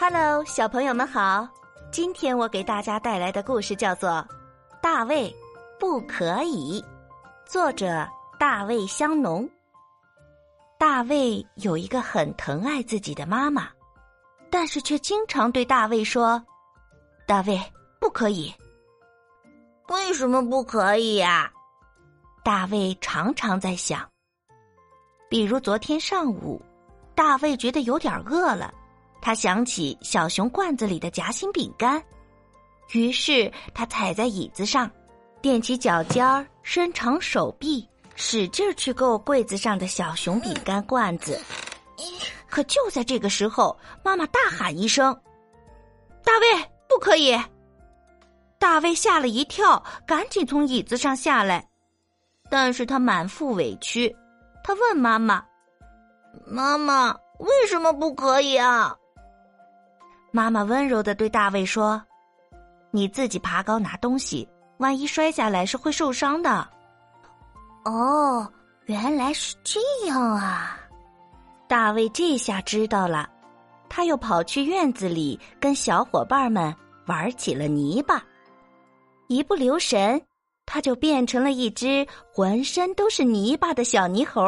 Hello，小朋友们好！今天我给大家带来的故事叫做《大卫不可以》，作者大卫香农。大卫有一个很疼爱自己的妈妈，但是却经常对大卫说：“大卫不可以。”为什么不可以呀？大卫常常在想。比如昨天上午，大卫觉得有点饿了。他想起小熊罐子里的夹心饼干，于是他踩在椅子上，踮起脚尖儿，伸长手臂，使劲去够柜子上的小熊饼干罐子。可就在这个时候，妈妈大喊一声：“大卫，不可以！”大卫吓了一跳，赶紧从椅子上下来，但是他满腹委屈，他问妈妈：“妈妈，为什么不可以啊？”妈妈温柔的对大卫说：“你自己爬高拿东西，万一摔下来是会受伤的。”哦，原来是这样啊！大卫这下知道了，他又跑去院子里跟小伙伴们玩起了泥巴。一不留神，他就变成了一只浑身都是泥巴的小泥猴。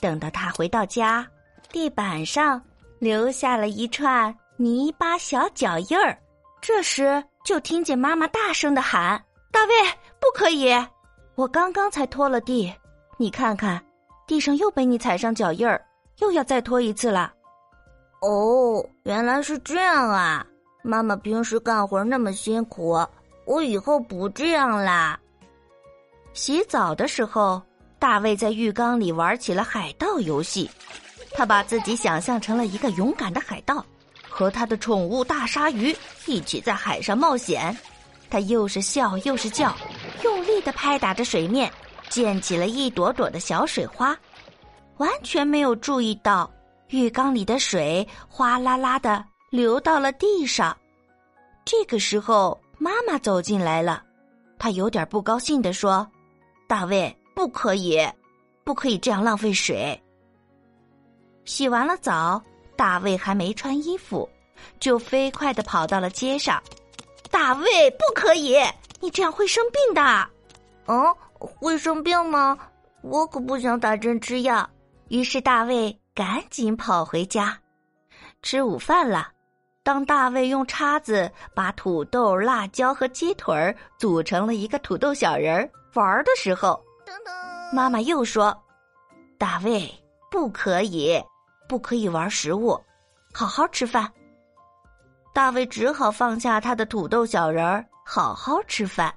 等到他回到家，地板上留下了一串。泥巴小脚印儿，这时就听见妈妈大声的喊：“大卫，不可以！我刚刚才拖了地，你看看，地上又被你踩上脚印儿，又要再拖一次了。”哦，原来是这样啊！妈妈平时干活那么辛苦，我以后不这样啦。洗澡的时候，大卫在浴缸里玩起了海盗游戏，他把自己想象成了一个勇敢的海盗。和他的宠物大鲨鱼一起在海上冒险，他又是笑又是叫，用力的拍打着水面，溅起了一朵朵的小水花，完全没有注意到浴缸里的水哗啦啦的流到了地上。这个时候，妈妈走进来了，她有点不高兴的说：“大卫，不可以，不可以这样浪费水。”洗完了澡。大卫还没穿衣服，就飞快的跑到了街上。大卫，不可以！你这样会生病的。嗯，会生病吗？我可不想打针吃药。于是大卫赶紧跑回家，吃午饭了。当大卫用叉子把土豆、辣椒和鸡腿儿组成了一个土豆小人儿玩的时候，妈妈又说：“大卫，不可以。”不可以玩食物，好好吃饭。大卫只好放下他的土豆小人儿，好好吃饭。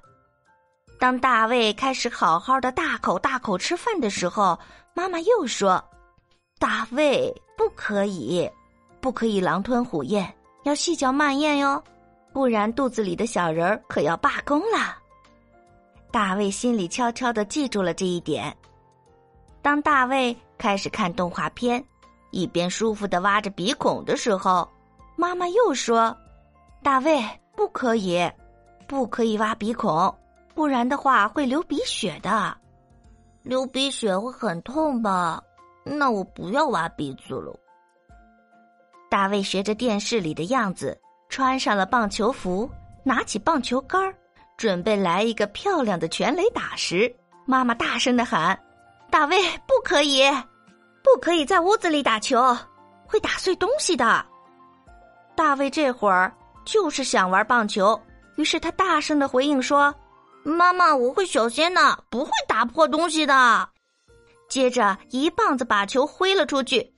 当大卫开始好好的大口大口吃饭的时候，妈妈又说：“大卫不可以，不可以狼吞虎咽，要细嚼慢咽哟，不然肚子里的小人儿可要罢工了。”大卫心里悄悄的记住了这一点。当大卫开始看动画片。一边舒服的挖着鼻孔的时候，妈妈又说：“大卫，不可以，不可以挖鼻孔，不然的话会流鼻血的。流鼻血会很痛吧？那我不要挖鼻子了。”大卫学着电视里的样子，穿上了棒球服，拿起棒球杆，准备来一个漂亮的全垒打时，妈妈大声的喊：“大卫，不可以！”不可以在屋子里打球，会打碎东西的。大卫这会儿就是想玩棒球，于是他大声的回应说：“妈妈，我会小心的，不会打破东西的。”接着一棒子把球挥了出去，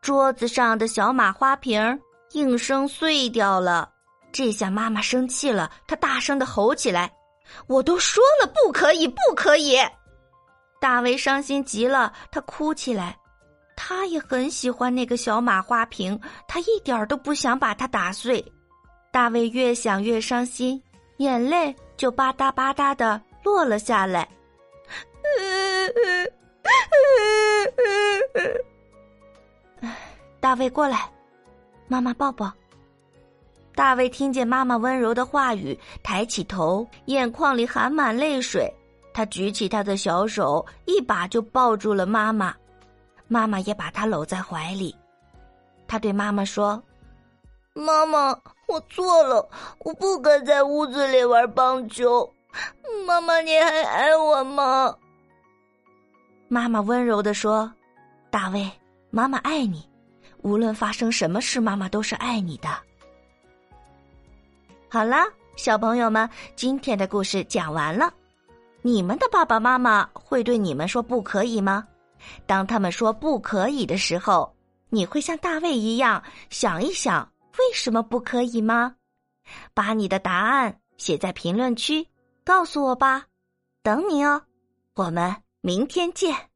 桌子上的小马花瓶应声碎掉了。这下妈妈生气了，她大声的吼起来：“我都说了不可以，不可以！”大卫伤心极了，他哭起来。他也很喜欢那个小马花瓶，他一点儿都不想把它打碎。大卫越想越伤心，眼泪就吧嗒吧嗒的落了下来。大卫过来，妈妈抱抱。大卫听见妈妈温柔的话语，抬起头，眼眶里含满泪水。他举起他的小手，一把就抱住了妈妈，妈妈也把他搂在怀里。他对妈妈说：“妈妈，我错了，我不该在屋子里玩棒球。妈妈，你还爱我吗？”妈妈温柔的说：“大卫，妈妈爱你，无论发生什么事，妈妈都是爱你的。”好啦，小朋友们，今天的故事讲完了。你们的爸爸妈妈会对你们说不可以吗？当他们说不可以的时候，你会像大卫一样想一想为什么不可以吗？把你的答案写在评论区，告诉我吧，等你哦。我们明天见。